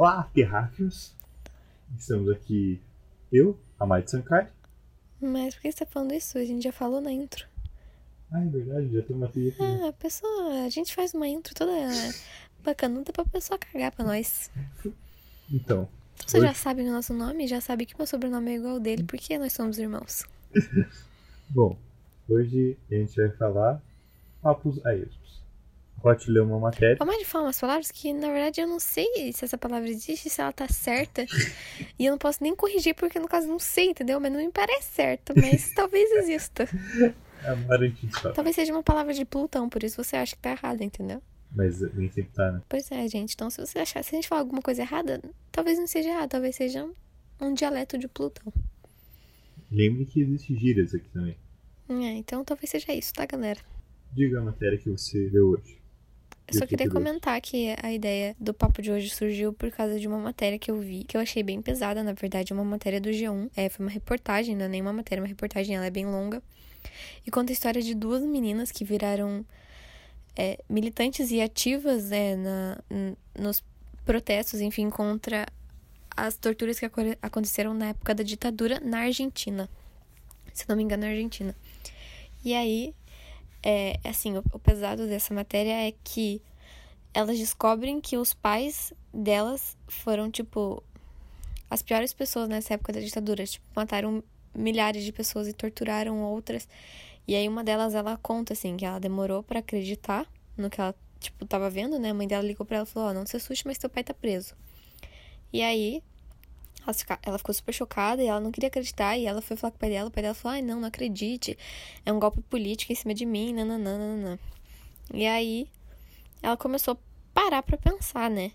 Olá, terráqueos! Estamos aqui, eu, a Mai Sankar. Mas por que você tá falando isso? A gente já falou na intro. Ah, é verdade, já tem uma trilha aqui. Ah, a pessoa. A gente faz uma intro toda bacanuda pra pessoa cagar pra nós. Então, Então você Hoje- já sabe o nosso nome, já sabe que meu sobrenome é igual ao dele, porque nós somos irmãos. bom, hoje a gente vai falar papos a esmos. Pode ler uma matéria. Mais de falar umas palavras que, na verdade, eu não sei se essa palavra existe, se ela tá certa. e eu não posso nem corrigir, porque no caso não sei, entendeu? Mas não me parece certo, mas talvez exista. Fala. Talvez seja uma palavra de Plutão, por isso você acha que tá errada, entendeu? Mas nem sempre tá, né? Pois é, gente. Então, se você achar, se a gente falar alguma coisa errada, talvez não seja errado, talvez seja um, um dialeto de Plutão. Lembre que existe gírias aqui também. É, então talvez seja isso, tá, galera? Diga a matéria que você leu hoje. Eu só queria comentar que a ideia do papo de hoje surgiu por causa de uma matéria que eu vi, que eu achei bem pesada, na verdade, uma matéria do G1. É, foi uma reportagem, não é nenhuma matéria, é uma reportagem, ela é bem longa. E conta a história de duas meninas que viraram é, militantes e ativas é, na, nos protestos, enfim, contra as torturas que aco- aconteceram na época da ditadura na Argentina. Se não me engano, na Argentina. E aí, é, assim, o, o pesado dessa matéria é que elas descobrem que os pais delas foram, tipo, as piores pessoas nessa época da ditadura. Tipo, mataram milhares de pessoas e torturaram outras. E aí uma delas, ela conta, assim, que ela demorou pra acreditar no que ela, tipo, tava vendo, né? A mãe dela ligou pra ela e falou, ó, não se assuste, mas teu pai tá preso. E aí, ela, ela ficou super chocada e ela não queria acreditar. E ela foi falar com o pai dela. O pai dela falou: Ai, não, não acredite. É um golpe político em cima de mim. Nananã. E aí ela começou a parar pra pensar, né?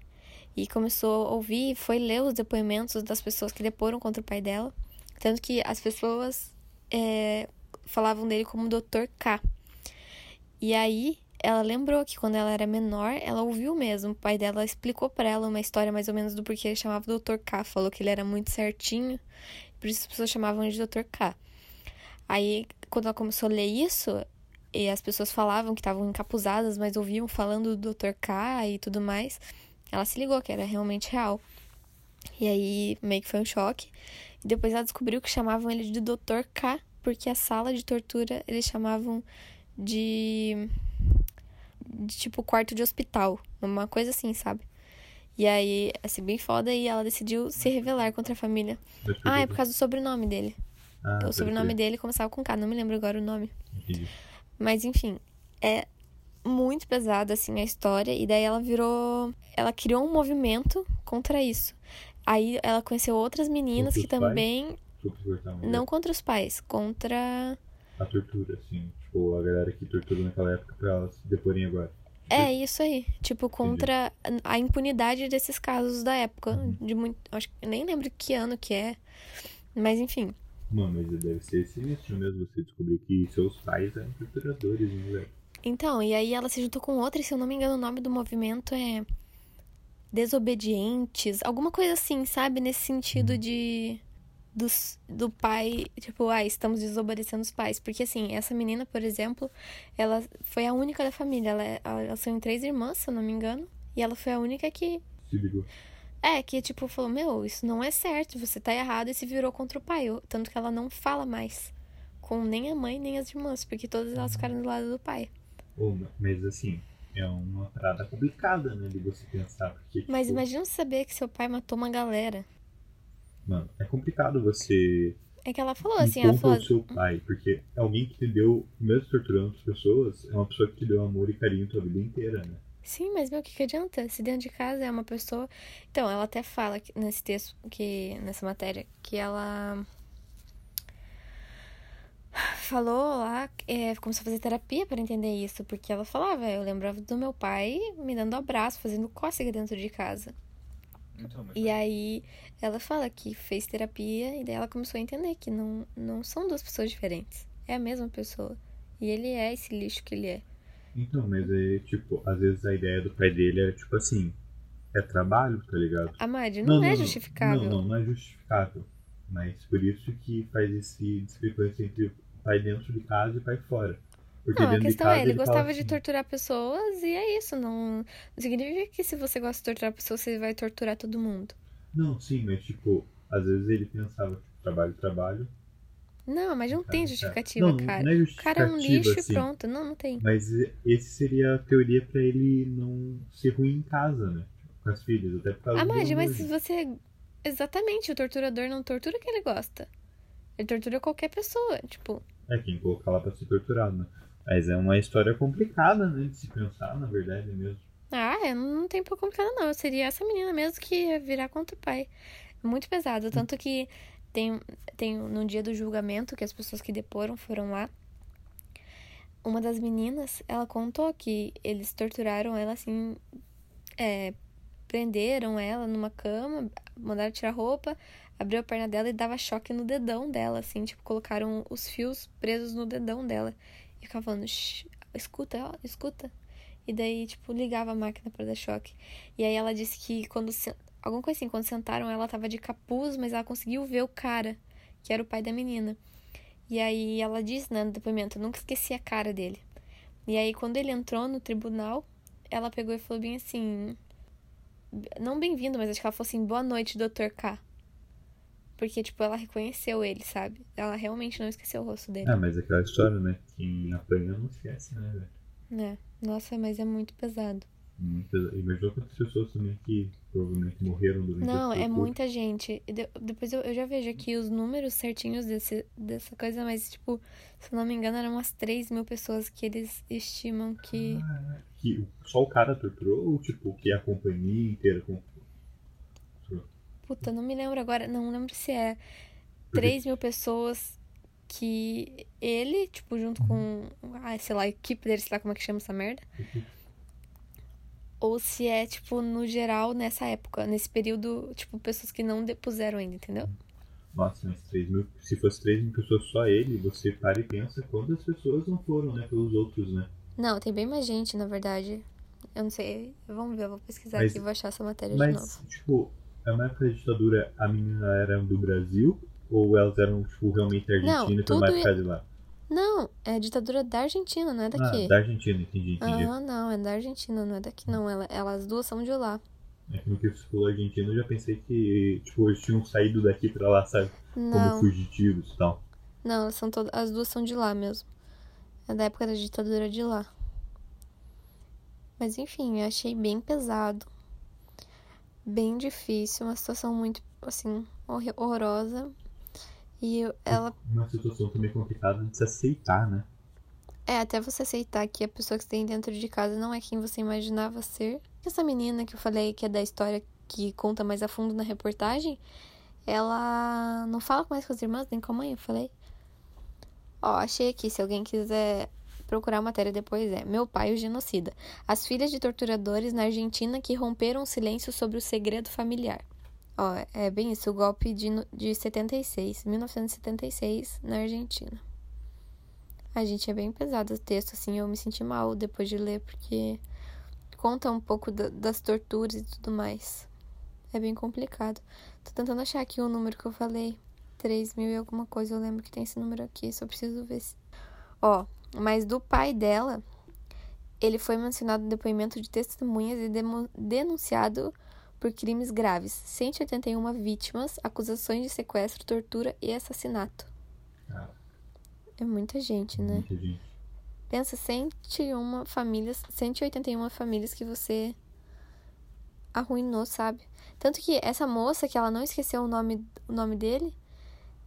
E começou a ouvir, foi ler os depoimentos das pessoas que deporam contra o pai dela. Tanto que as pessoas é, falavam dele como Dr. K. E aí ela lembrou que quando ela era menor, ela ouviu mesmo. O pai dela explicou pra ela uma história mais ou menos do porquê ele chamava Dr. K. Falou que ele era muito certinho, por isso as pessoas chamavam de Dr. K. Aí, quando ela começou a ler isso, e as pessoas falavam que estavam encapuzadas, mas ouviam falando do Dr. K e tudo mais, ela se ligou que era realmente real. E aí, meio que foi um choque. E depois ela descobriu que chamavam ele de Dr. K, porque a sala de tortura eles chamavam de de tipo quarto de hospital, uma coisa assim, sabe? E aí, assim, bem foda, e ela decidiu se revelar contra a família. Ah, é por causa do sobrenome dele. Ah, o sobrenome crer. dele começava com K, não me lembro agora o nome. Entendi. Mas enfim, é muito pesada assim a história, e daí ela virou. Ela criou um movimento contra isso. Aí ela conheceu outras meninas Contra que também. Não contra os pais, contra. A tortura, assim. Tipo, a galera que torturou naquela época pra elas se deporem agora. É, isso aí. Tipo, contra a impunidade desses casos da época. Uhum. De muito. Acho que nem lembro que ano que é. Mas enfim. Mano, mas deve ser sinistro mesmo você descobrir que seus pais eram torturadores, né, velho? Então, e aí ela se juntou com outra, e se eu não me engano, o nome do movimento é Desobedientes, alguma coisa assim, sabe? Nesse sentido de dos, do pai, tipo, ah, estamos desobedecendo os pais. Porque assim, essa menina, por exemplo, ela foi a única da família. Ela, elas são três irmãs, se eu não me engano. E ela foi a única que. Se ligou. É, que tipo, falou, meu, isso não é certo, você tá errado e se virou contra o pai. Tanto que ela não fala mais com nem a mãe, nem as irmãs, porque todas elas ficaram do lado do pai. Mas assim, é uma parada complicada, né, de você pensar. Porque, Mas tipo, imagina você saber que seu pai matou uma galera. Mano, é complicado você É que ela falou assim, ela falou. seu pai, porque alguém que te deu, mesmo torturando as pessoas, é uma pessoa que te deu amor e carinho tua vida inteira, né? Sim, mas meu, o que, que adianta? Se dentro de casa é uma pessoa. Então, ela até fala nesse texto, que nessa matéria, que ela falou lá, é, começou a fazer terapia para entender isso, porque ela falava, eu lembrava do meu pai me dando abraço, fazendo cócega dentro de casa. Então, E aí ela fala que fez terapia e daí ela começou a entender que não, não são duas pessoas diferentes. É a mesma pessoa. E ele é esse lixo que ele é. Então, mas é tipo, às vezes a ideia do pai dele é tipo assim, é trabalho, tá ligado? A Madi, não, é justificável. Não, não, não é justificável. Mas por isso que faz esse discrepância entre o pai dentro de casa e o pai fora. Porque Não, a de questão é, ele ele gostava de assim, torturar pessoas e é isso. Não, não significa que se você gosta de torturar pessoas, você vai torturar todo mundo. Não, sim, mas tipo, às vezes ele pensava, tipo, trabalho, trabalho. Não, mas não cara, tem cara. justificativa, Não, cara. não é O cara é um justificativa, lixo e assim. pronto. Não, não tem. Mas esse seria a teoria pra ele não ser ruim em casa, né? Com as filhas, até por causa Ah, Madi, mas nojo. se você. Exatamente, o torturador não tortura quem ele gosta. Ele tortura qualquer pessoa. Tipo, É quem colocar lá pra ser torturado, né? Mas é uma história complicada, né? De se pensar, na verdade mesmo. ah, é, não tem por complicado, não. Seria essa menina mesmo que ia virar contra o pai. Muito pesado. Tanto que tem, tem no dia do julgamento, que as pessoas que deporam foram lá. Uma das meninas, ela contou que eles torturaram ela assim. É, prenderam ela numa cama, mandaram tirar roupa, abriu a perna dela e dava choque no dedão dela, assim, tipo, colocaram os fios presos no dedão dela. Ficava falando, "Shh, escuta, ó, escuta. E daí, tipo, ligava a máquina pra dar choque. E aí ela disse que quando. Alguma coisa assim, quando sentaram, ela tava de capuz, mas ela conseguiu ver o cara, que era o pai da menina. E aí ela disse, né, no depoimento, eu nunca esqueci a cara dele. E aí, quando ele entrou no tribunal, ela pegou e falou bem assim. Não bem-vindo, mas acho que ela falou assim, boa noite, Dr. K. Porque, tipo, ela reconheceu ele, sabe? Ela realmente não esqueceu o rosto dele. Ah, mas aquela história, né? Quem apanha não esquece, né, velho? né? Nossa, mas é muito pesado. Muitas... Imagina quantas pessoas também que provavelmente morreram durante Não, é muita gente. E de- depois eu, eu já vejo aqui os números certinhos desse, dessa coisa, mas, tipo, se eu não me engano, eram umas 3 mil pessoas que eles estimam que. Ah, que o- só o cara torturou ou tipo que a companhia inteira? Puta, não me lembro agora. Não lembro se é 3 mil pessoas que ele, tipo, junto com. Ah, sei lá, a equipe dele, sei lá como é que chama essa merda. Ou se é, tipo, no geral, nessa época, nesse período, tipo, pessoas que não depuseram ainda, entendeu? Nossa, mas 3 mil, se fosse 3 mil pessoas só ele, você para e pensa quantas pessoas não foram, né, pelos outros, né? Não, tem bem mais gente, na verdade. Eu não sei. Vamos ver, eu vou pesquisar Mas- aqui e vou achar essa matéria de novo. Mas, tipo, é uma época da ditadura, a menina era do Brasil ou elas eram, tipo, realmente Não, Argentina e foi uma época de lá? Não, é a ditadura da Argentina, não é daqui. Ah, da Argentina, entendi, entendi. Ah, não, é da Argentina, não é daqui não. Ela, elas as duas são de lá. É que no que você falou Argentina, eu já pensei que, tipo, eles tinham saído daqui pra lá, sabe? Como Não, fugitivos e tal. não, são todas, as duas são de lá mesmo. É da época da ditadura de lá. Mas enfim, eu achei bem pesado. Bem difícil, uma situação muito, assim, horrorosa. E ela Uma situação também complicada de se aceitar, né? É, até você aceitar que a pessoa que você tem dentro de casa não é quem você imaginava ser. Essa menina que eu falei que é da história que conta mais a fundo na reportagem, ela não fala mais com as irmãs, nem com a mãe, eu falei. Ó, achei aqui, se alguém quiser procurar a matéria depois é Meu pai, o genocida. As filhas de torturadores na Argentina que romperam o silêncio sobre o segredo familiar. Ó, é bem isso, o golpe de, de 76, 1976, na Argentina. A gente é bem pesado o texto, assim, eu me senti mal depois de ler, porque conta um pouco da- das torturas e tudo mais. É bem complicado. Tô tentando achar aqui o número que eu falei. 3 mil e alguma coisa, eu lembro que tem esse número aqui, só preciso ver se. Ó, mas do pai dela, ele foi mencionado no depoimento de testemunhas e denunciado por crimes graves. 181 vítimas, acusações de sequestro, tortura e assassinato. Ah, É muita gente, né? muita gente. Pensa 101 famílias, 181 famílias que você arruinou, sabe? Tanto que essa moça, que ela não esqueceu o nome, o nome dele,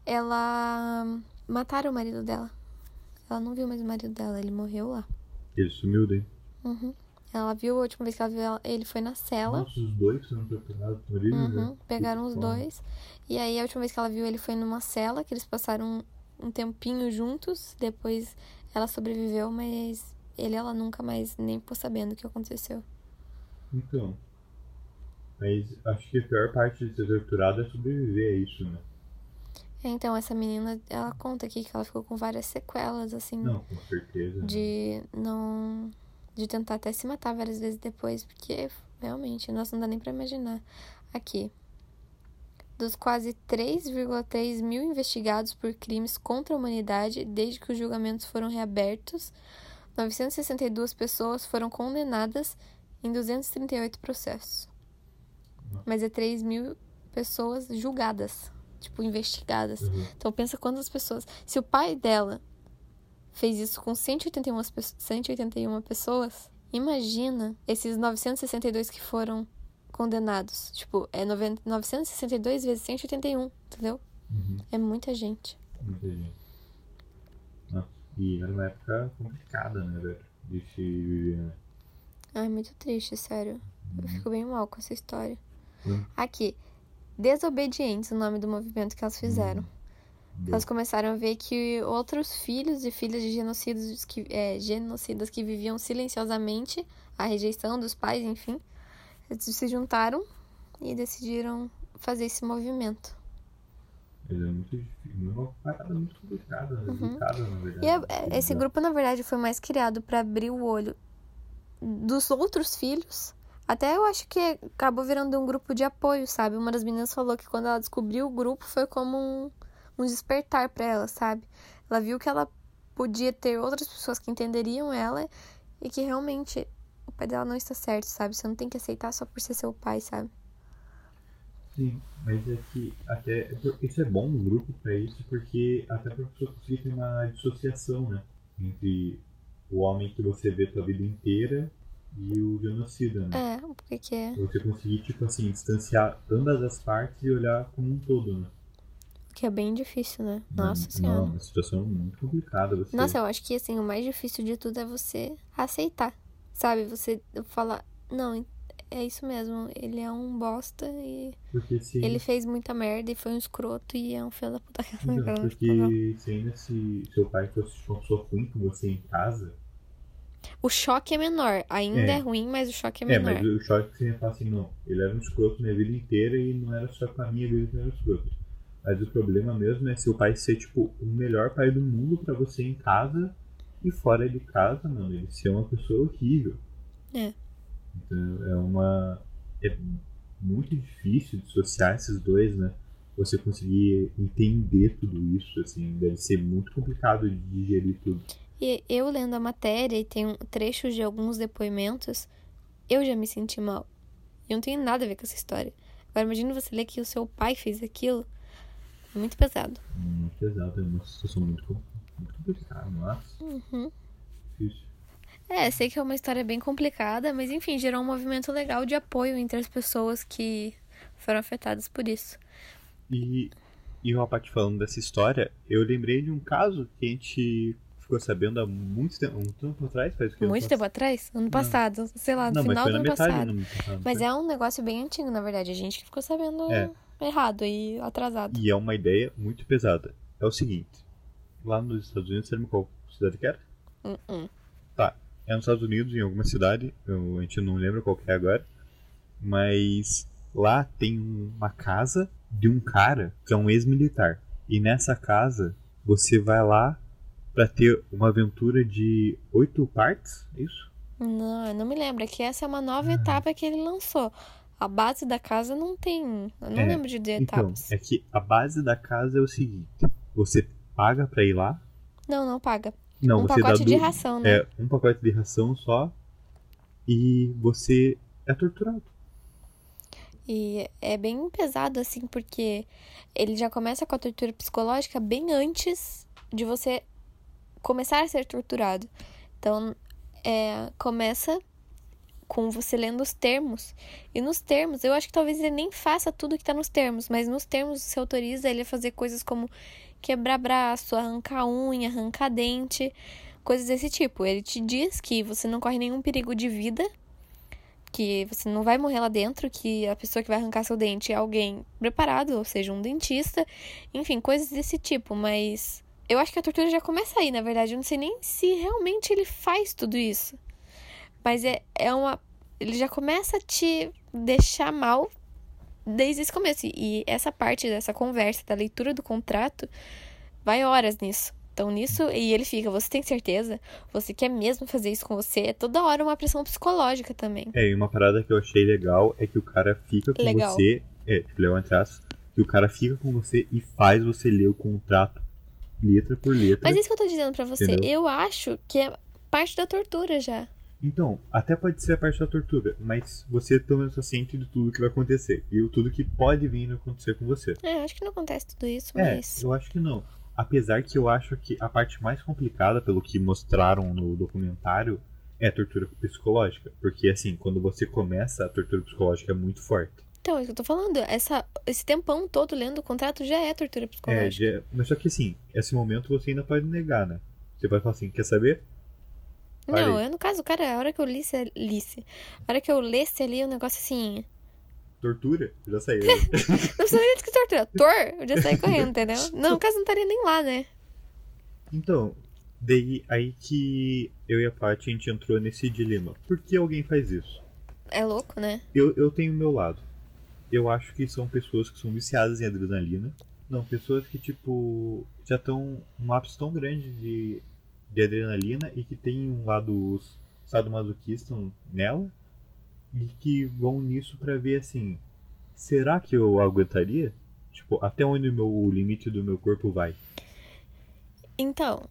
ela mataram o marido dela. Ela não viu mais o marido dela, ele morreu lá. Ele sumiu daí. Uhum. Ela viu, a última vez que ela viu ela- ele foi na cela. Nossa, os dois foram torturados por ele, Uhum, pegaram os dois. E aí a última vez que ela viu ele foi numa cela, que eles passaram um, um tempinho juntos. Depois ela sobreviveu, mas ele ela nunca mais nem ficou sabendo o que aconteceu. Então. Mas acho que a pior parte de ser torturado é sobreviver a isso, né? Então, essa menina, ela conta aqui que ela ficou com várias sequelas, assim, Não, com certeza. né? de não. de tentar até se matar várias vezes depois, porque realmente, nossa, não dá nem pra imaginar. Aqui. Dos quase 3,3 mil investigados por crimes contra a humanidade desde que os julgamentos foram reabertos, 962 pessoas foram condenadas em 238 processos. Mas é 3 mil pessoas julgadas, tipo, investigadas. Uhum. Então pensa quantas pessoas. Se o pai dela fez isso com 181, pe- 181 pessoas, imagina esses 962 que foram condenados. Tipo, é 90 962 vezes 181, entendeu? Uhum. É muita gente. Muita gente. Nossa, e era uma época complicada, né, velho? De se viver, né? Ai, muito triste, sério. Eu fico bem mal com essa história. Hum. Aqui, Desobedientes, o nome do movimento que elas fizeram. Elas começaram a ver que outros filhos e filhas de genocidas que, é, genocidas que viviam silenciosamente a rejeição dos pais, enfim, eles se juntaram e decidiram fazer esse movimento. É muito difícil. Uma parada muito complicada, né? Uhum. Na verdade. E é- é- esse grupo, na verdade, foi mais criado para abrir o olho dos outros filhos. Até eu acho que acabou virando um grupo de apoio, sabe? Uma das meninas falou que quando ela descobriu o grupo foi como um, um despertar para ela, sabe? Ela viu que ela podia ter outras pessoas que entenderiam ela e que realmente o pai dela não está certo, sabe? Você não tem que aceitar só por ser seu pai, sabe? Sim, mas é que até. Isso é bom no grupo pra isso, porque até pra pessoa conseguir ter uma dissociação, né? Entre o homem que você vê tua vida inteira e o genocida, né? É, porque que é, Você conseguir, tipo assim, distanciar ambas as partes e olhar como um todo, né? que é bem difícil, né? Nossa não, senhora. Não, uma situação muito complicada. Você... Nossa, eu acho que assim, o mais difícil de tudo é você aceitar. Sabe? Você falar, não, é isso mesmo, ele é um bosta e Porque se. ele fez muita merda e foi um escroto e é um filho da puta. Então, Não, porque se ainda se seu pai fosse pessoa ruim com você em casa, O choque é menor. Ainda É. é, ruim, mas o choque é É, menor. mas o choque que você ia falar assim, não, ele era um escroto minha vida inteira e não era só com a minha vida que ele era escroto. Mas o problema mesmo é seu pai ser, tipo, o melhor pai do mundo pra você em casa e fora de casa, mano, ele ser uma pessoa horrível. É. Então é uma. É muito difícil dissociar esses dois, né? Você conseguir entender tudo isso, assim, deve ser muito complicado de digerir tudo. E eu lendo a matéria e tem trechos de alguns depoimentos, eu já me senti mal. E não tem nada a ver com essa história. Agora imagina você ler que o seu pai fez aquilo. É muito pesado. Muito pesado, é uma situação muito, muito complicada, mas Uhum. difícil. É, sei que é uma história bem complicada, mas enfim, gerou um movimento legal de apoio entre as pessoas que foram afetadas por isso. E, e o Rapati falando dessa história, eu lembrei de um caso que a gente ficou sabendo há muito tempo, um tempo atrás, faz o que? Muito tempo atrás? Ano passado, sei lá, no Não, final do ano passado. do ano passado. Mas foi? é um negócio bem antigo, na verdade. A gente que ficou sabendo É. errado e atrasado. E é uma ideia muito pesada. É o seguinte, lá nos Estados Unidos, você lembra qual cidade que era? Hum, hum. Tá, é nos Estados Unidos, em alguma cidade, eu, a gente não lembra qual que é agora, mas lá tem uma casa de um cara que é um ex-militar. E nessa casa, você vai lá pra ter uma aventura de oito partes, é isso? Não, eu não me lembro. É que essa é uma Ah. nova etapa que ele lançou. A base da casa não tem. Eu não É, lembro de, de Então, etapas. é que a base da casa é o seguinte: você paga pra ir lá. Não, não paga. Não, um você pacote dá de ração, né? É, um pacote de ração só. E você é torturado. E é bem pesado, assim, porque ele já começa com a tortura psicológica bem antes de você começar a ser torturado. Então, é, começa com você lendo os termos. E nos termos, eu acho que talvez ele nem faça tudo que tá nos termos, mas nos termos você autoriza ele a fazer coisas como quebrar braço, arrancar unha, arrancar dente, coisas desse tipo. Ele te diz que você não corre nenhum perigo de vida, que você não vai morrer lá dentro, que a pessoa que vai arrancar seu dente é alguém preparado, ou seja, um dentista, enfim, coisas desse tipo, mas eu acho que a tortura já começa aí, na verdade, eu não sei nem se realmente ele faz tudo isso. Mas é, é uma. Ele já começa a te deixar mal desde esse começo. E essa parte dessa conversa, da leitura do contrato, vai horas nisso. Então, nisso, e ele fica, você tem certeza? Você quer mesmo fazer isso com você? É toda hora uma pressão psicológica também. É, e uma parada que eu achei legal é que o cara fica com Legal. você. É, tipo, legal entre aspas, que o cara fica com você e faz você ler o contrato letra por letra. Mas é isso que eu tô dizendo pra você. Entendeu? Eu acho que é parte da tortura já. Então, até pode ser a parte da tortura, mas você pelo menos tá ciente de tudo que vai acontecer. E o tudo que pode vir a acontecer com você. É, acho que não acontece tudo isso, É, mas. eu acho que não. Apesar que eu acho que a parte mais complicada, pelo que mostraram no documentário, é a tortura psicológica. Porque assim, quando você começa, a tortura psicológica é muito forte. Então, é o que eu tô falando. Essa, esse tempão todo lendo o contrato já é tortura É, psicológica. já- mas só que assim, esse momento você ainda pode negar, né? Você pode falar assim, quer saber? Não, eu, no caso, cara, a hora que eu lisse, lisse. A hora que eu lesse ali o negócio assim. Tortura? Já saiu. Não precisa nem que tortura. Tor, eu já saí correndo, entendeu? Não, no caso, não estaria nem lá, né? então, daí aí que eu e a Paty a gente entrou nesse dilema. Por que alguém faz isso? É louco, né? Eu, eu tenho o meu lado. Eu acho que são pessoas que são viciadas em adrenalina. Não, pessoas que, tipo, já estão num ápice tão grande de, de adrenalina e que tem um lado sadomasoquista nela e que vão nisso pra ver assim: será que eu aguentaria? Tipo, até onde o meu o limite do meu corpo vai? Então,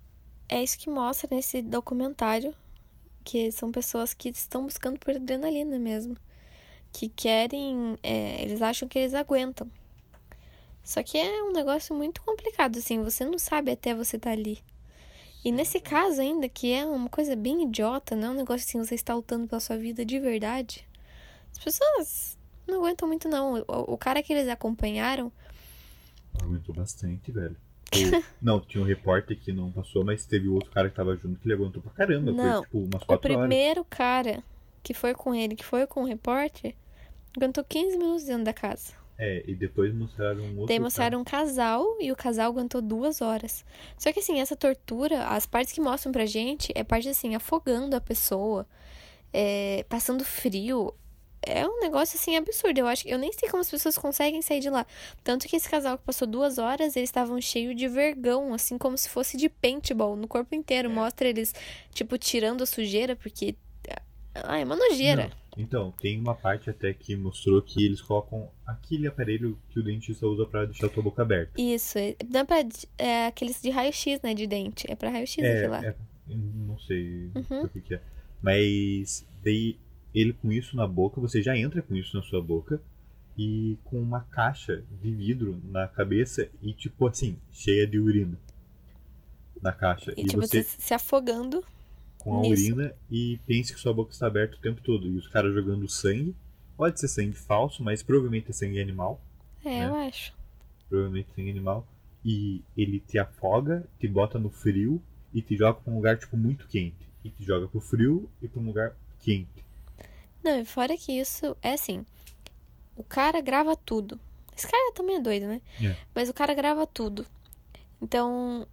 é isso que mostra nesse documentário. Que são pessoas que estão buscando por adrenalina mesmo. Que querem. é, eles acham que eles aguentam. Só que é um negócio muito complicado, assim. Você não sabe até você estar ali. E nesse caso ainda, que é uma coisa bem idiota, não é um negócio assim, você está lutando pela sua vida de verdade. As pessoas não aguentam muito, não. O, o cara que eles acompanharam, Aguentou bastante, velho. Ou- não, tinha um repórter que não passou, mas teve outro cara que tava junto que ele aguentou pra caramba. Não, Foi tipo umas o quatro horas. primeiro cara que foi com ele, que foi com o repórter, aguentou 15 minutos dentro da casa. É, e depois mostraram um outro. Daí mostraram um casal e o casal aguentou duas horas. Só que assim, essa tortura, as partes que mostram pra gente é parte assim, afogando a pessoa, é, passando frio. É um negócio assim absurdo. Eu acho eu nem sei como as pessoas conseguem sair de lá. Tanto que esse casal que passou duas horas, eles estavam cheios de vergão, assim como se fosse de paintball no corpo inteiro. Mostra eles, tipo, tirando a sujeira, porque. Ah, é uma nojeira. Não. Então, tem uma parte até que mostrou que eles colocam aquele aparelho que o dentista usa pra deixar a tua boca aberta. Isso, é- não é pra. É aqueles de raio-x, né? De dente. É pra raio-x É, aquilo lá. é, não sei Uhum. o que, que é. Mas daí ele com isso na boca, você já entra com isso na sua boca e com uma caixa de vidro na cabeça e tipo assim, cheia de urina na caixa. E, E, tipo, você se afogando. com a nisso. urina e pense que sua boca está aberta o tempo todo. E os caras jogando sangue. Pode ser sangue falso, mas provavelmente é sangue animal. É, né? eu acho. Provavelmente sangue animal. E ele te afoga, te bota no frio e te joga pra um lugar tipo muito quente. E te joga pro frio e pra um lugar quente. Não, e fora que isso é assim. O cara grava tudo. Esse cara também é doido, né? É. Mas o cara grava tudo. Então,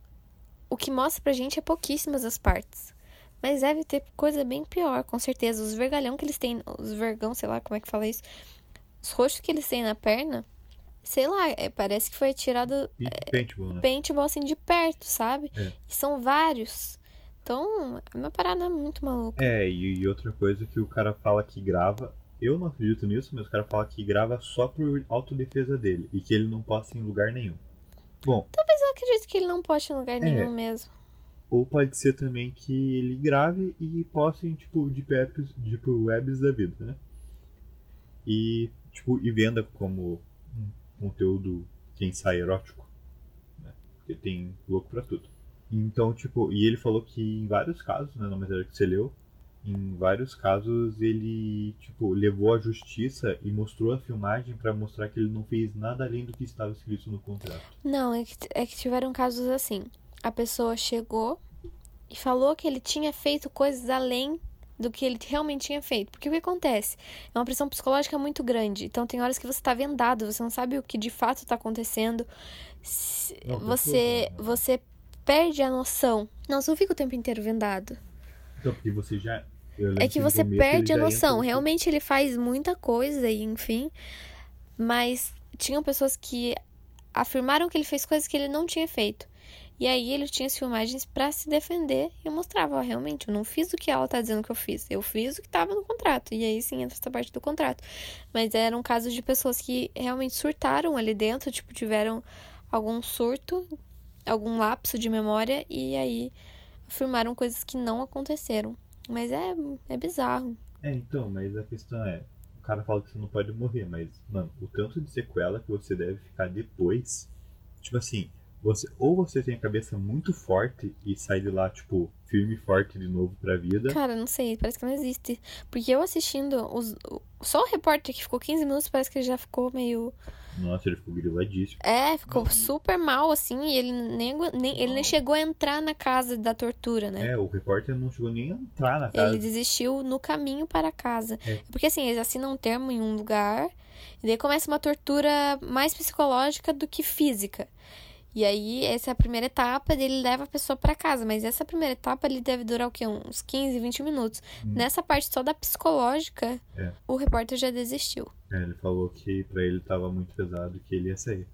o que mostra pra gente é pouquíssimas as partes. Mas deve ter coisa bem pior, com certeza. Os vergalhão que eles têm, os vergão, sei lá como é que fala isso. Os roxos que eles têm na perna, sei lá, é, parece que foi tirado E paintball, né? paintball assim de perto, sabe? É. E são vários. Então, é uma parada muito maluca. É, e, e outra coisa que o cara fala que grava. Eu não acredito nisso, mas o cara fala que grava só por autodefesa dele. E que ele não posta em lugar nenhum. Bom, Mas eu acredito que ele não posta em lugar É. nenhum mesmo. Ou pode ser também que ele grave e poste em tipo deep webs, tipo webs da vida, né? E tipo e venda como um conteúdo que ensaio erótico, né? Porque tem louco pra tudo. Então, tipo, e ele falou que em vários casos, né, na matéria que você leu, em vários casos ele, tipo, levou à justiça e mostrou a filmagem pra mostrar que ele não fez nada além do que estava escrito no contrato. Não, é que, é que tiveram casos assim. A pessoa chegou e falou que ele tinha feito coisas além do que ele realmente tinha feito. Porque o que acontece? É uma pressão psicológica muito grande. Então tem horas que você tá vendado, você não sabe o que de fato tá acontecendo. Não, tem Você, você perde a noção. Não, você não fica o tempo inteiro vendado. Então, porque você já É que você começo perde a noção. entra- Realmente ele faz muita coisa e enfim. Mas tinham pessoas que afirmaram que ele fez coisas que ele não tinha feito. E aí ele tinha as filmagens pra se defender e mostrava, ó, realmente, eu não fiz o que ela tá dizendo que eu fiz. Eu fiz o que tava no contrato. E aí sim entra essa parte do contrato. Mas eram casos de pessoas que realmente surtaram ali dentro, tipo, tiveram algum surto, algum lapso de memória e aí afirmaram coisas que não aconteceram. Mas é, é bizarro. É, então, mas a questão é, o cara fala que você não pode morrer, mas, mano, o tanto de sequela que você deve ficar depois, tipo assim, você ou você tem a cabeça muito forte e sai de lá, tipo, firme e forte de novo pra vida. Cara, não sei, parece que não existe. Porque eu assistindo, os, só o repórter que ficou 15 minutos, parece que ele já ficou meio. Nossa, ele ficou griladíssimo. É, ficou super mal, assim, e ele nem, nem, ele nem chegou a entrar na casa da tortura, né? É, o repórter não chegou nem a entrar na casa. Ele desistiu no caminho para casa. É. Porque assim, eles assinam um termo em um lugar, e daí começa uma tortura mais psicológica do que física. E aí, essa é a primeira etapa, ele leva a pessoa para casa. Mas essa primeira etapa, ele deve durar o quê? Uns 15, 20 minutos. Hum. Nessa parte só da psicológica, É. o repórter já desistiu. É, ele falou que pra ele tava muito pesado que ele ia sair.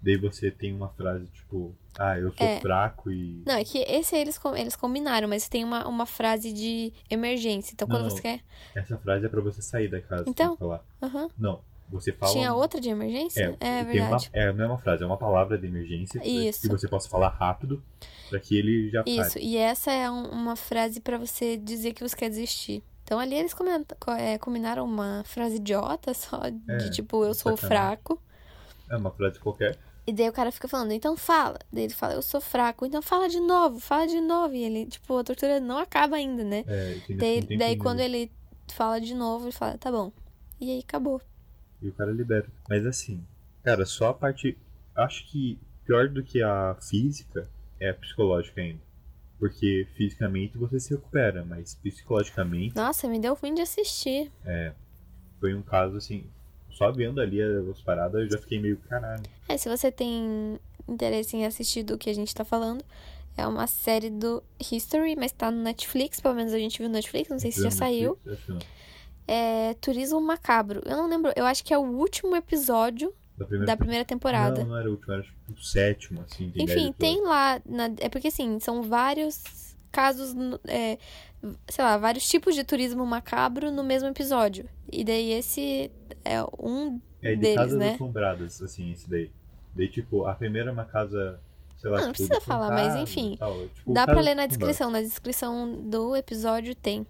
Daí você tem uma frase tipo, ah, eu sou É. fraco e. Não, é que esse aí eles, eles combinaram, mas tem uma, uma frase de emergência. Então, quando Não. você quer. Essa frase é pra você sair da casa. Então? falar. Aham. Não, você fala. Tinha outra de emergência? É, uma, verdade. é, não é uma frase, é uma palavra de emergência Isso. que você possa falar rápido pra que ele já Isso, pare. e essa é um- uma frase pra você dizer que você quer desistir. Então ali eles comenta- co- é, combinaram uma frase idiota só de É, tipo, eu sou fraco. É uma frase qualquer. E daí o cara fica falando, então fala. Daí ele fala, eu sou fraco, então fala de novo, fala de novo. E ele, tipo, a tortura não acaba ainda, né? É, Daí, daí quando ele fala de novo, ele fala, tá bom. E aí acabou. E o cara libera. Mas assim, cara, só a parte. Acho que pior do que a física é a psicológica ainda. Porque fisicamente você se recupera, mas psicologicamente Nossa, me deu ruim de assistir. foi um caso assim. Só vendo ali as paradas eu já fiquei meio caralho. É, se você tem interesse em assistir do que a gente tá falando, é uma série do History, mas tá no Netflix, pelo menos a gente viu no Netflix, não sei se já saiu. Acho não. É Turismo Macabro. Eu não lembro, eu acho que é o último episódio Da primeira, da primeira temporada. Não, não era o último, era o sétimo, assim. Tem Enfim, tem lá. na- é porque assim, são vários casos, é, sei lá, vários tipos de turismo macabro no mesmo episódio. E daí esse é um. É de deles, casas né? assombradas, assim, esse daí. Daí, tipo, a primeira é uma casa, sei lá, Não, não tipo, precisa falar, mas enfim, tal, tipo, Dá pra casas ler na descrição, na descrição do episódio tem.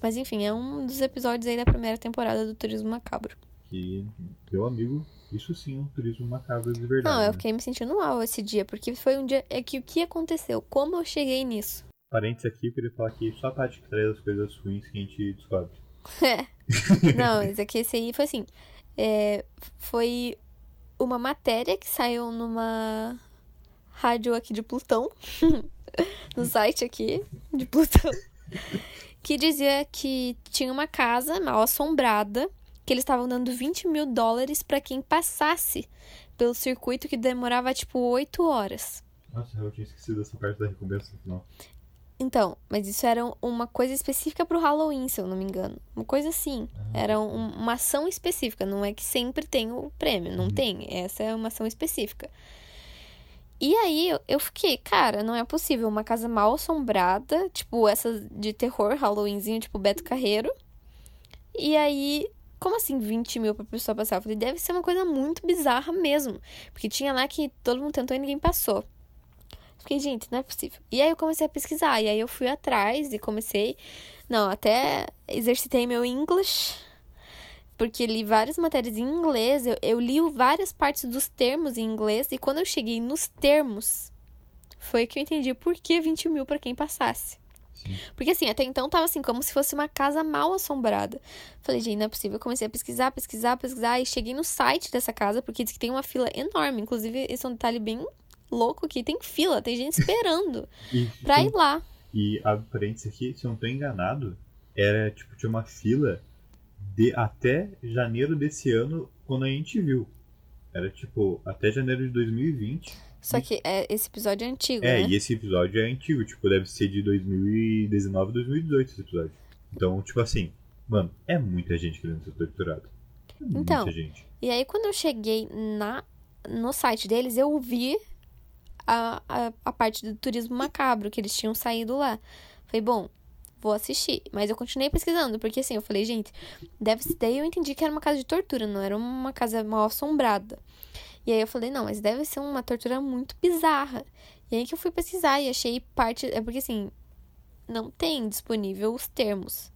Mas enfim, é um dos episódios aí da primeira temporada do Turismo Macabro. Que, meu amigo, isso sim é um turismo macabro de verdade. Não, eu né? fiquei me sentindo mal esse dia, porque foi um dia. É que o que aconteceu? Como eu cheguei nisso? Parentes aqui, eu queria falar que só a Tati que traz as coisas ruins que a gente descobre. É. Não, é que esse aí foi assim. é, foi uma matéria que saiu numa rádio aqui de Plutão. no site aqui de Plutão. Que dizia que tinha uma casa mal assombrada. Que eles estavam dando 20 mil dólares pra quem passasse pelo circuito que demorava tipo 8 horas. Nossa, eu tinha esquecido essa parte da recompensa no final. Então, mas isso era uma coisa específica pro Halloween, se eu não me engano. Uma coisa assim. Era um- uma ação específica. Não é que sempre tem o prêmio. Não Uhum. tem. Essa é uma ação específica. E aí eu, fiquei, cara, não é possível. Uma casa mal assombrada, tipo essa de terror, Halloweenzinho, tipo Beto Carreiro. E aí, como assim 20 mil pra pessoa passar? Eu falei, deve ser uma coisa muito bizarra mesmo. Porque tinha lá que todo mundo tentou e ninguém passou. Fiquei, gente, não é possível. E aí eu comecei a pesquisar. E aí eu fui atrás e comecei. Não, até exercitei meu English. Porque li várias matérias em inglês. Eu, eu li várias partes dos termos em inglês. E quando eu cheguei nos termos, foi que eu entendi por que 20 mil pra quem passasse. Sim. Porque assim, até então tava assim, como se fosse uma casa mal assombrada. Falei, gente, não é possível. Eu comecei a pesquisar, pesquisar, pesquisar. E cheguei no site dessa casa, porque diz que tem uma fila enorme. Inclusive, esse é um detalhe bem louco que tem fila, tem gente esperando E, pra ir lá. e abre parênteses aqui, se eu não tô enganado, era tipo, tinha uma fila de até janeiro desse ano quando a gente viu. Era tipo, até janeiro de 2020. Só que é, esse episódio é antigo, É, né? e esse episódio é antigo, tipo, deve ser de 2019, 2018 esse episódio. Então, tipo assim, mano, é muita gente querendo ser torturada. É Então. Muita gente. E aí, quando eu cheguei na, no site deles, eu vi a, a, a parte do turismo macabro, que eles tinham saído lá. Falei, bom, vou assistir. Mas eu continuei pesquisando, porque assim, eu falei, gente, deve ser. Daí eu entendi que era uma casa de tortura, não era uma casa mal assombrada. E aí eu falei, não, mas deve ser uma tortura muito bizarra. E aí que eu fui pesquisar e achei parte. É porque assim, não tem disponível os termos.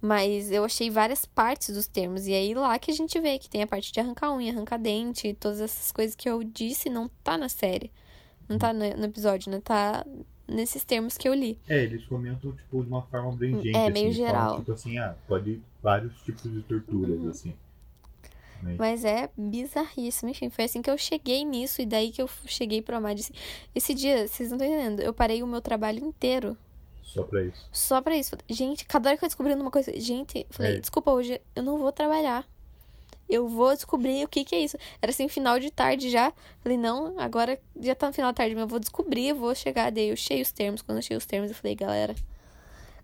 Mas eu achei várias partes dos termos. E aí lá que a gente vê que tem a parte de arrancar unha, arrancar dente, todas essas coisas que eu disse não tá na série. Não tá no, episódio, né? Tá nesses termos que eu li. É, eles comentam, tipo, de uma forma abrangente. É, meio assim, geral. Falam, tipo assim, ah, pode vários tipos de torturas, Uhum. assim. Mas, Mas é bizarríssimo. Enfim, foi assim que eu cheguei nisso. E daí que eu cheguei pro Amad. Esse dia, vocês não estão entendendo. Eu parei o meu trabalho inteiro só pra isso. só pra isso. Gente, cada hora que eu descobrindo uma coisa. Gente, falei, É. desculpa, hoje eu não vou trabalhar. Eu vou descobrir o que que é isso. Era assim, final de tarde já. Falei, não, agora já tá no final da tarde, mas eu vou descobrir, eu vou chegar. Daí eu cheio os termos. Quando eu cheio os termos, eu falei, galera,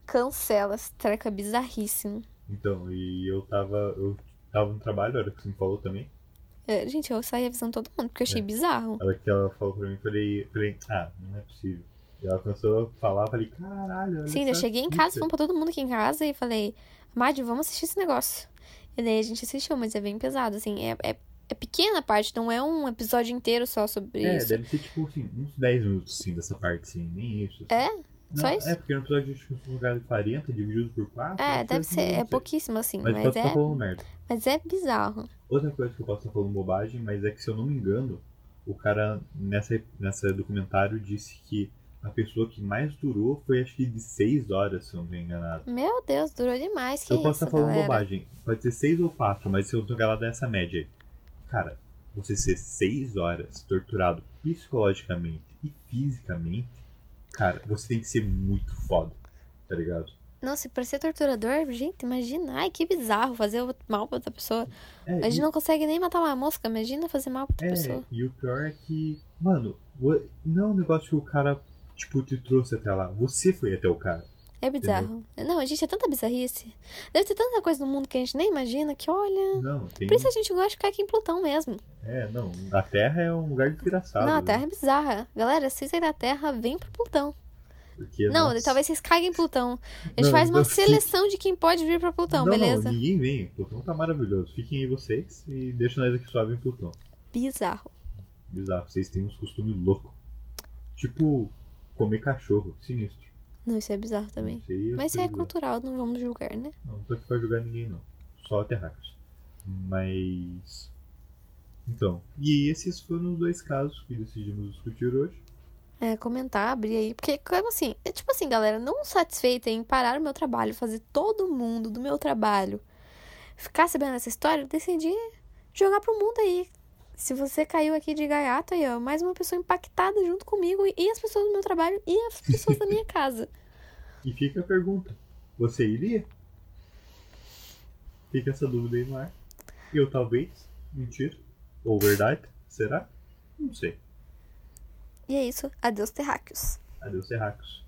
cancela. Esse treco é bizarríssimo. Então, e eu tava. Eu tava no trabalho, a hora que você me falou também. É, gente, eu saí avisando todo mundo, porque eu achei É. bizarro. A hora que ela falou pra mim, eu falei, falei, ah, não é possível. E ela começou a falar, eu falei, caralho, Sim, eu essa cheguei em fita." casa, falando pra todo mundo aqui em casa e falei, Madi, vamos assistir esse negócio. E daí a gente assistiu, mas é bem pesado, assim, é, é, é pequena parte, não é um episódio inteiro só sobre É, isso. deve ser tipo assim, uns 10 minutos assim dessa parte, assim, nem isso. É? Não, Só isso? É, porque no episódio acho que foi lugar de 40, dividido por 4. É, deve ser, é pouquíssimo, assim, Mas, mas, é, falando merda. mas é bizarro. Outra coisa que eu posso estar falando bobagem, mas é que se eu não me engano, o cara nessa, nessa documentário disse que a pessoa que mais durou foi acho que de 6 horas, se eu não me enganado. Meu Deus, durou demais, que eu posso estar falando galera. bobagem. Pode ser 6 ou 4, mas se eu tô enganado nessa média aí. Cara, você ser 6 horas torturado psicologicamente e fisicamente, cara, você tem que ser muito foda, tá ligado? Nossa, e pra ser torturador, gente, imagina, ai, que bizarro fazer mal pra outra pessoa. É, A gente e- não consegue nem matar uma mosca, imagina fazer mal pra outra É, pessoa. e o pior é que, mano, não é um negócio que o cara, tipo, te trouxe até lá. Você foi até o cara. É bizarro. Não, a gente é tanta bizarrice. Deve ter tanta coisa no mundo que a gente nem imagina que, olha. Não, tem. Por isso a gente gosta de ficar aqui em Plutão mesmo. É, não. A Terra é um lugar desgraçado. não, a né? Terra é bizarra. Galera, se vocês aí da Terra, vem pro Plutão. Porque, não, nossa, talvez vocês caguem em Plutão. A gente Não, faz uma não, seleção de quem pode vir pra Plutão, não, beleza? Não, ninguém vem. Plutão tá maravilhoso. Fiquem aí vocês e deixem nós aqui suave em Plutão. Bizarro. Bizarro. Vocês têm uns costumes loucos. Tipo, comer cachorro. Sinistro. Não, isso é bizarro também. Eu Mas isso é cultural, não vamos julgar, né? Não, não tô aqui pra julgar ninguém, não. Só terráqueos. Mas. Então. E esses foram os dois casos que decidimos discutir hoje. É, comentar, abrir aí. Porque, como assim? É tipo assim, galera, não satisfeita em parar o meu trabalho, fazer todo mundo do meu trabalho ficar sabendo essa história, eu decidi jogar pro mundo aí. Se você caiu aqui de gaiato aí, ó, mais uma pessoa impactada junto comigo e as pessoas do meu trabalho e as pessoas da minha casa. E fica a pergunta: você iria? Fica essa dúvida aí no ar. Eu talvez. Mentira. Ou verdade? Será? Não sei. E é isso. Adeus, terráqueos. Adeus, terráqueos.